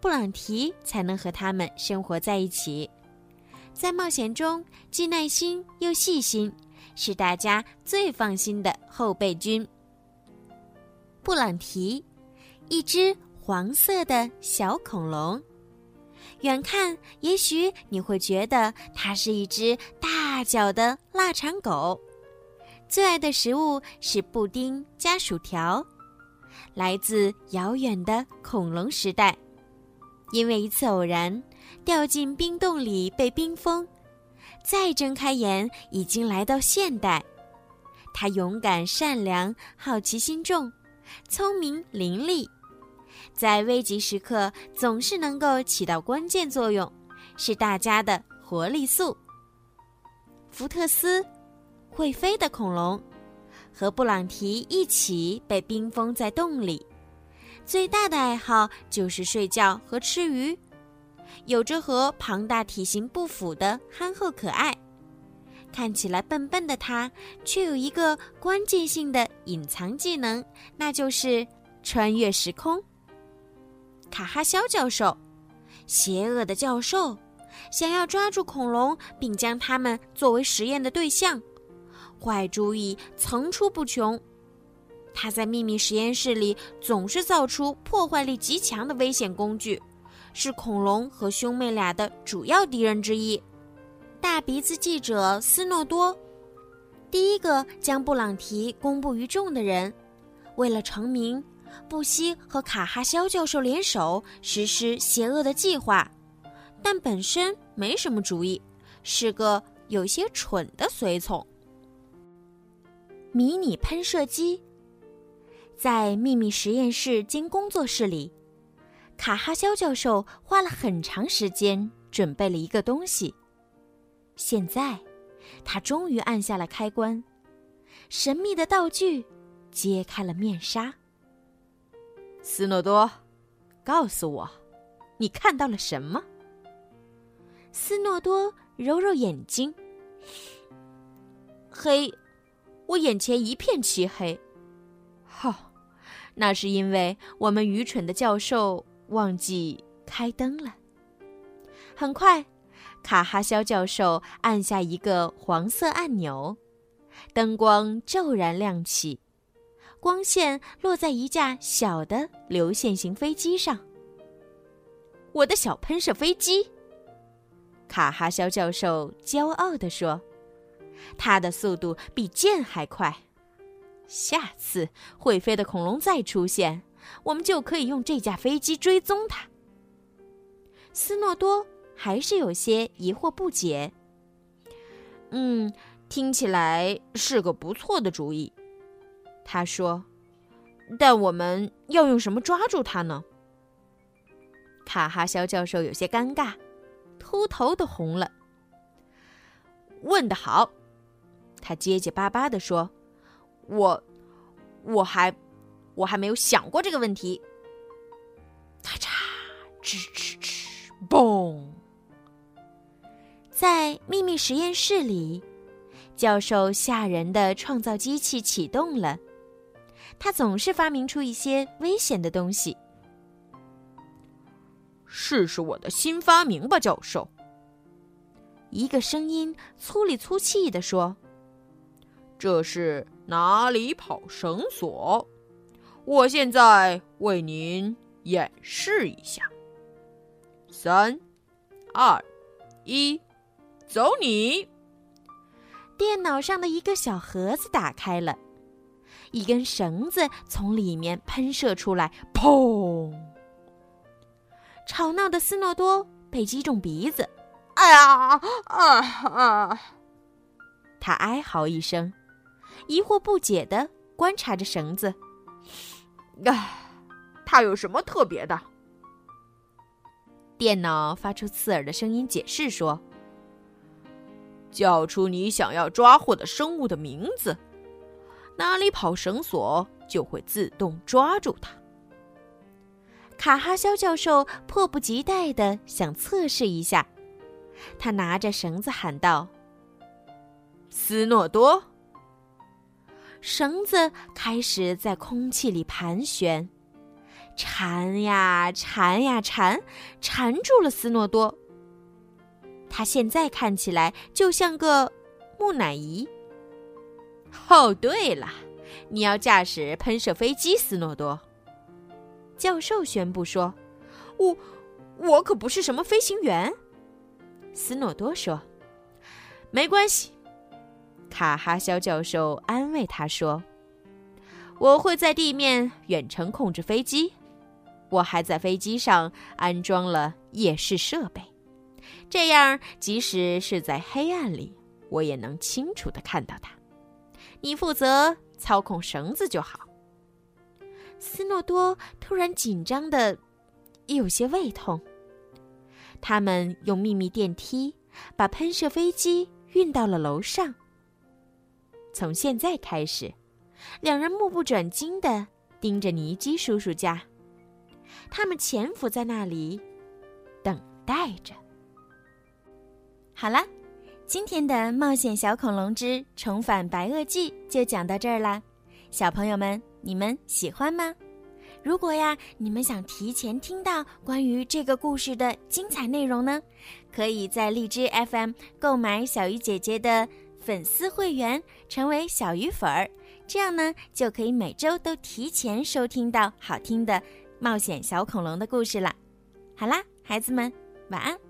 布朗提才能和他们生活在一起，在冒险中既耐心又细心，是大家最放心的后备军。布朗提，一只黄色的小恐龙，远看也许你会觉得它是一只大脚的腊肠狗，最爱的食物是布丁加薯条，来自遥远的恐龙时代。因为一次偶然，掉进冰洞里被冰封，再睁开眼，已经来到现代。他勇敢、善良、好奇心重，聪明伶俐，在危急时刻总是能够起到关键作用，是大家的活力素。福特斯，会飞的恐龙，和布朗提一起被冰封在洞里。最大的爱好就是睡觉和吃鱼，有着和庞大体型不符的憨厚可爱。看起来笨笨的他，却有一个关键性的隐藏技能，那就是穿越时空。卡哈肖教授，邪恶的教授，想要抓住恐龙并将它们作为实验的对象，坏主意层出不穷。他在秘密实验室里总是造出破坏力极强的危险工具，是恐龙和兄妹俩的主要敌人之一。大鼻子记者斯诺多，第一个将布朗提公布于众的人，为了成名，不惜和卡哈肖教授联手实施邪恶的计划，但本身没什么主意，是个有些蠢的随从。迷你喷射机。在秘密实验室兼工作室里，卡哈肖教授花了很长时间准备了一个东西。现在，他终于按下了开关，神秘的道具揭开了面纱。斯诺多，告诉我，你看到了什么？斯诺多揉揉眼睛，黑，我眼前一片漆黑。那是因为我们愚蠢的教授忘记开灯了。很快，卡哈肖教授按下一个黄色按钮，灯光骤然亮起，光线落在一架小的流线型飞机上。我的小喷射飞机，卡哈肖教授骄傲地说：“它的速度比箭还快。”下次会飞的恐龙再出现，我们就可以用这架飞机追踪它。斯诺多还是有些疑惑不解。嗯，听起来是个不错的主意，他说。但我们要用什么抓住它呢？卡哈肖教授有些尴尬，秃头都红了。问得好，他结结巴巴地说。我，我还，我还没有想过这个问题。咔嚓，吱吱吱，嘣！在秘密实验室里，教授吓人的创造机器启动了。他总是发明出一些危险的东西。试试我的新发明吧，教授。一个声音粗里粗气地说：“这是。”哪里跑绳索？我现在为您演示一下。三、二、一，走你！电脑上的一个小盒子打开了，一根绳子从里面喷射出来，砰！吵闹的斯诺多被击中鼻子，哎呀啊啊！他哀嚎一声，疑惑不解地观察着绳子。啊，它有什么特别的？电脑发出刺耳的声音解释说：“叫出你想要抓获的生物的名字，哪里跑绳索就会自动抓住它。”卡哈肖教授迫不及待的想测试一下，他拿着绳子喊道：“斯诺多！”绳子开始在空气里盘旋。缠呀缠呀缠，缠住了斯诺多。他现在看起来就像个木乃伊。哦，对了，你要驾驶喷射飞机，斯诺多。教授宣布说：“我，我可不是什么飞行员。”斯诺多说：“没关系。”卡哈肖教授安慰他说：“我会在地面远程控制飞机。”我还在飞机上安装了夜视设备，这样即使是在黑暗里，我也能清楚的看到它。你负责操控绳子就好。斯诺多突然紧张的有些胃痛。他们用秘密电梯把喷射飞机运到了楼上。从现在开始，两人目不转睛的盯着尼基叔叔家。他们潜伏在那里，等待着。好了，今天的《冒险小恐龙之重返白垩纪》就讲到这儿啦。小朋友们，你们喜欢吗？如果呀，你们想提前听到关于这个故事的精彩内容呢，可以在荔枝 FM 购买小鱼姐姐的粉丝会员，成为小鱼粉儿，这样呢，就可以每周都提前收听到好听的。冒险小恐龙的故事了，好啦，孩子们，晚安。